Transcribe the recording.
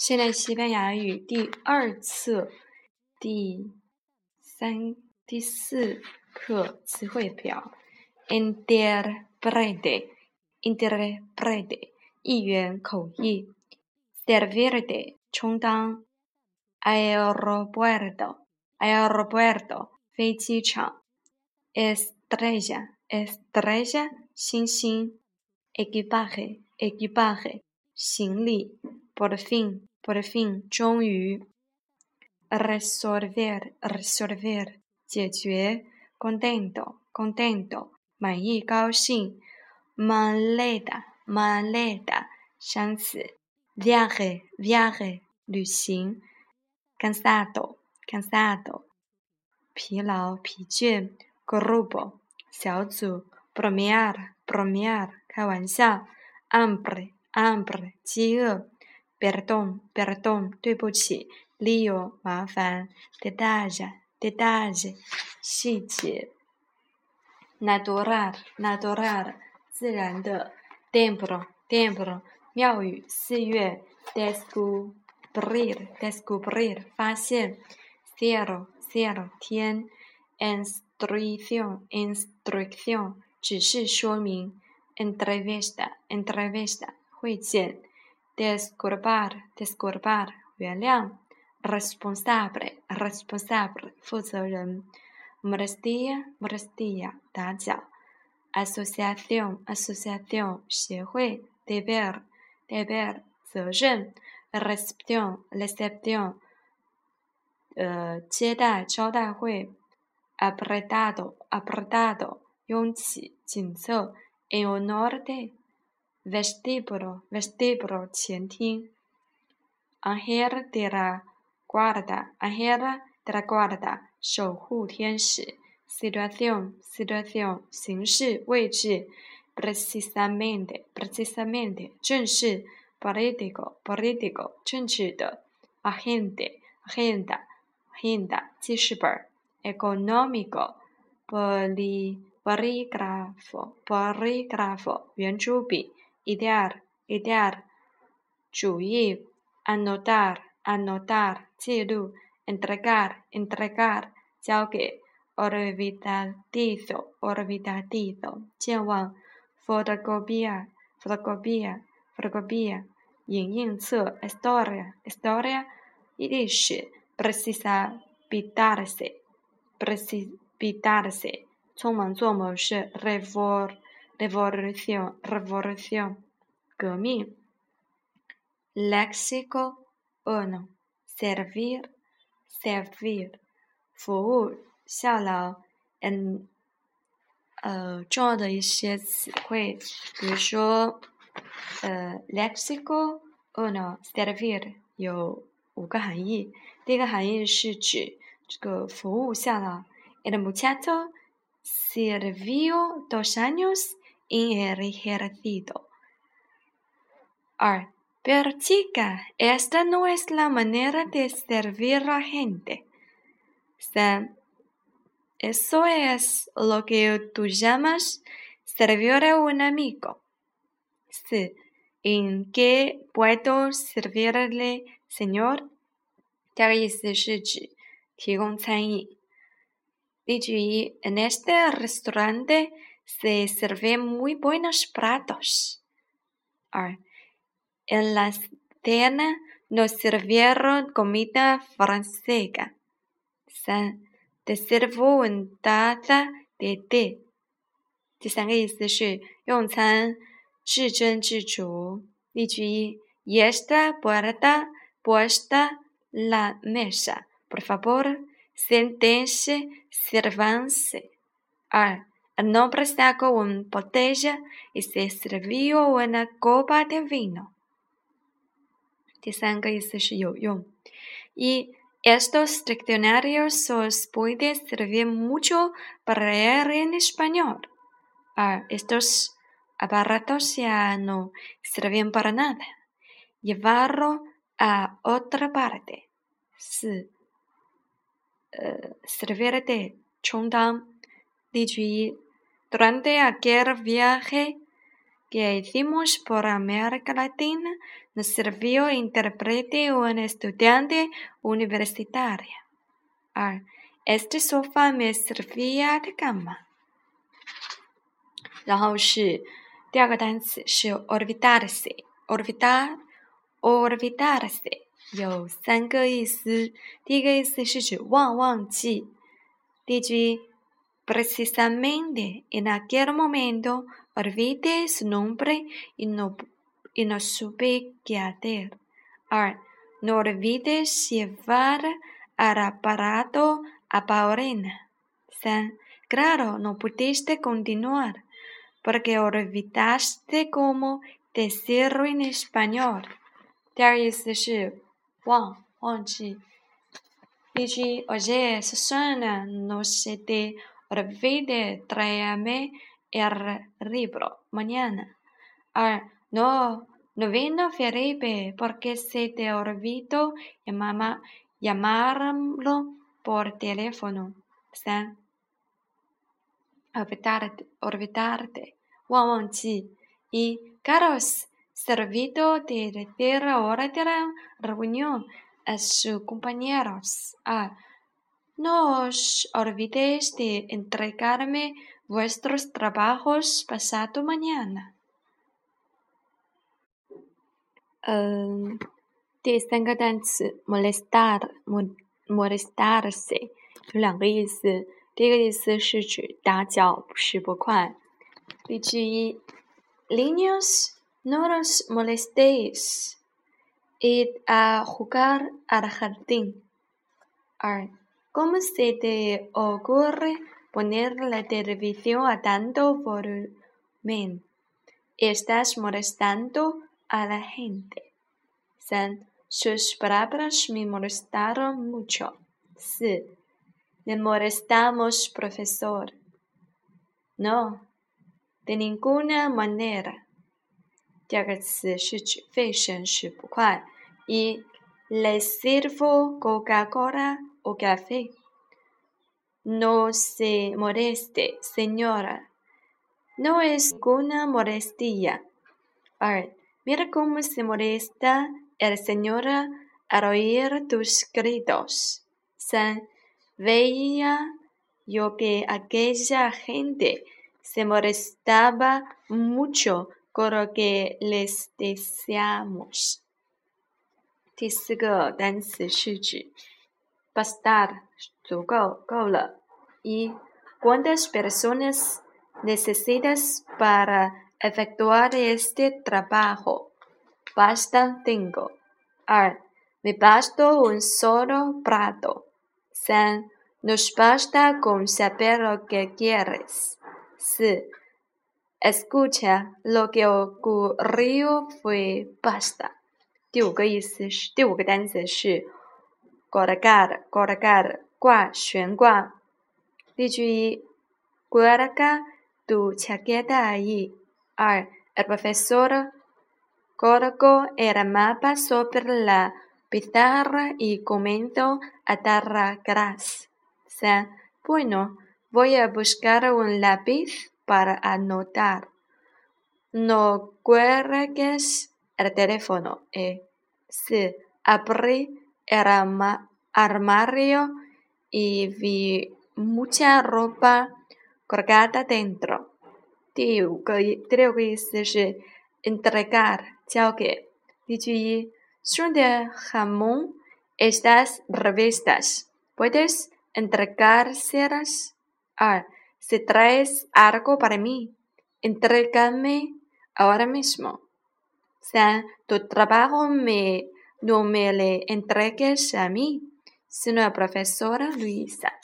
现在西班牙语第二册第三、第四课词汇表：interprete，interprete，译员口译；servir 充当；aeropuerto，aeropuerto，飞机场；estrella，estrella，星星；equipaje，equipaje，行李；por fin。Por fin，终于；resolver，resolver，解决；contento，contento，满意、高兴；maleta，maleta，箱子；viaje，viaje，旅行；cansado，cansado，疲劳、疲倦；grupo，小组；bromear，bromear，开玩笑；hambre，hambre，饥饿。Perdón，perdón，对不起。Lío，麻烦。Detalle，detalle，细节。Natural，natural，自然的。Templo，templo，庙宇、寺院。Descubrir，descubrir，发现。Cielo，cielo，天。Instrucción，instrucción，指示说明。Entrevista，entrevista，会见。Disculpar disculpar 原谅，responsable responsable 负责人，molestia molestia 打搅，asociación asociación 协会，deber deber 责任，recepción recepción 呃接待招待会，apretado apretado 拥挤紧凑，en honor de vestíbulo, vestíbulo 前厅，ángel de la guarda, ángel de la guarda 守护天使，situación, situación 形式位置，precisamente, precisamente 正是，político, político 政治的，agente, agenda, agenda 记事本，económico, boli, bolígrafo, bolígrafo 圆珠笔。 idear, idear, 主意；anotar, anotar, 记录；entregar, entregar, 交给；olvidadizo, olvidadizo, 健忘；fotocopia, fotocopia, fotocopia, 影印册；historia, historia, 历史；precisa pitarse precipitarse, 匆忙做某事；revol revolución, revolución, 革命；léxico uno, servir, servir, 服务、效劳。嗯，呃，重要的一些词汇，比如说，呃，lexico uno servir 有五个含义。第一个含义是指这个服务效劳。El muchacho sirvió dos años en el ejército. pero chica, esta no es la manera de servir a gente. Eso es lo que tú llamas servir a un amigo. ¿En qué puedo servirle, señor? En este restaurante se sirven muy buenos platos. En la cena nos sirvieron comida francesa. Te sirvo una taza de té. 第三个意思是用餐至真至足。例句一：Y esta puerta puesta la mesa. Por favor, siéntense, sírvanse. 二 el nombre sacó una botella y se sirvió una copa de vino. Y estos diccionarios os pueden servir mucho para leer en español. estos aparatos ya no sirven para nada. Llevarlo a otra parte. 四，呃，servir de 充当。例句一。 Durante aquel viaje que hicimos por América Latina nos sirvió intérprete un estudiante universitaria. Este sofá me servía de cama. 然后是第二个单词是 olvidarse，olvidar，olvidarse 有三个意思。第一个意思是指忘忘记。例句 precisamente en aquel momento olvidé su nombre y no y no supe qué hacer. 二 no olvides llevar al aparato a Paulina. 三 claro no pudiste continuar porque olvidaste cómo decirlo en español. 第二意思是忘忘记。例句：Oye, Susana, no se te olvide traerme el libro mañana. Ah, no, no vino Felipe porque se te olvidó llamarlo por teléfono. San. Olvidarte, olvidarte, Y Carlos, servido de tercera hora de la reunión a sus compañeros. Ah, no os olvidéis de entregarme vuestros trabajos pasado mañana. 嗯，第三个单词 molestar，molestarse 有两个意思。第一个意思是指打搅、使不快。例句一：Niños, no los molestéis. Id a jugar al jardín. 二 ，¿Cómo se te ocurre poner la televisión a tanto volumen? Estás molestando a la gente. 三，sus palabras me molestaron mucho. 四，le molestamos profesor. No, de ninguna manera. 第二个词是指费神使不快。一，le sirvo Coca-Cola o café. No se moleste, señora. No es ninguna molestia. 二 Mira cómo se molesta el Señor al oír tus gritos. San, veía yo que aquella gente se molestaba mucho con lo que les deseamos. 第四个单词是指 bastar 足够够了。一 ¿Cuántas personas necesitas para efectuar este trabajo. Basta tengo. 2. Me basta un solo plato. 3. Nos basta con saber lo que quieres. 4. Escucha, lo que ocurrió fue basta. 第五个意思是，第五个单词是 colgar colgar 挂悬挂。例句一：Cuelga tu chaqueta ahí。el profesor colocó el mapa sobre la pizarra y comentó a dar gracias. Bueno, voy a buscar un lápiz para anotar. No cuelgues el teléfono. Eh. Sí, abrí el armario y vi mucha ropa colgada dentro. Digo, creo que entregar, que son de jamón estas revistas. ¿Puedes entregárselas? Ah, si traes algo para mí, entrégame ahora mismo. O sea, tu trabajo me no me le entregues a mí, sino a profesora Luisa.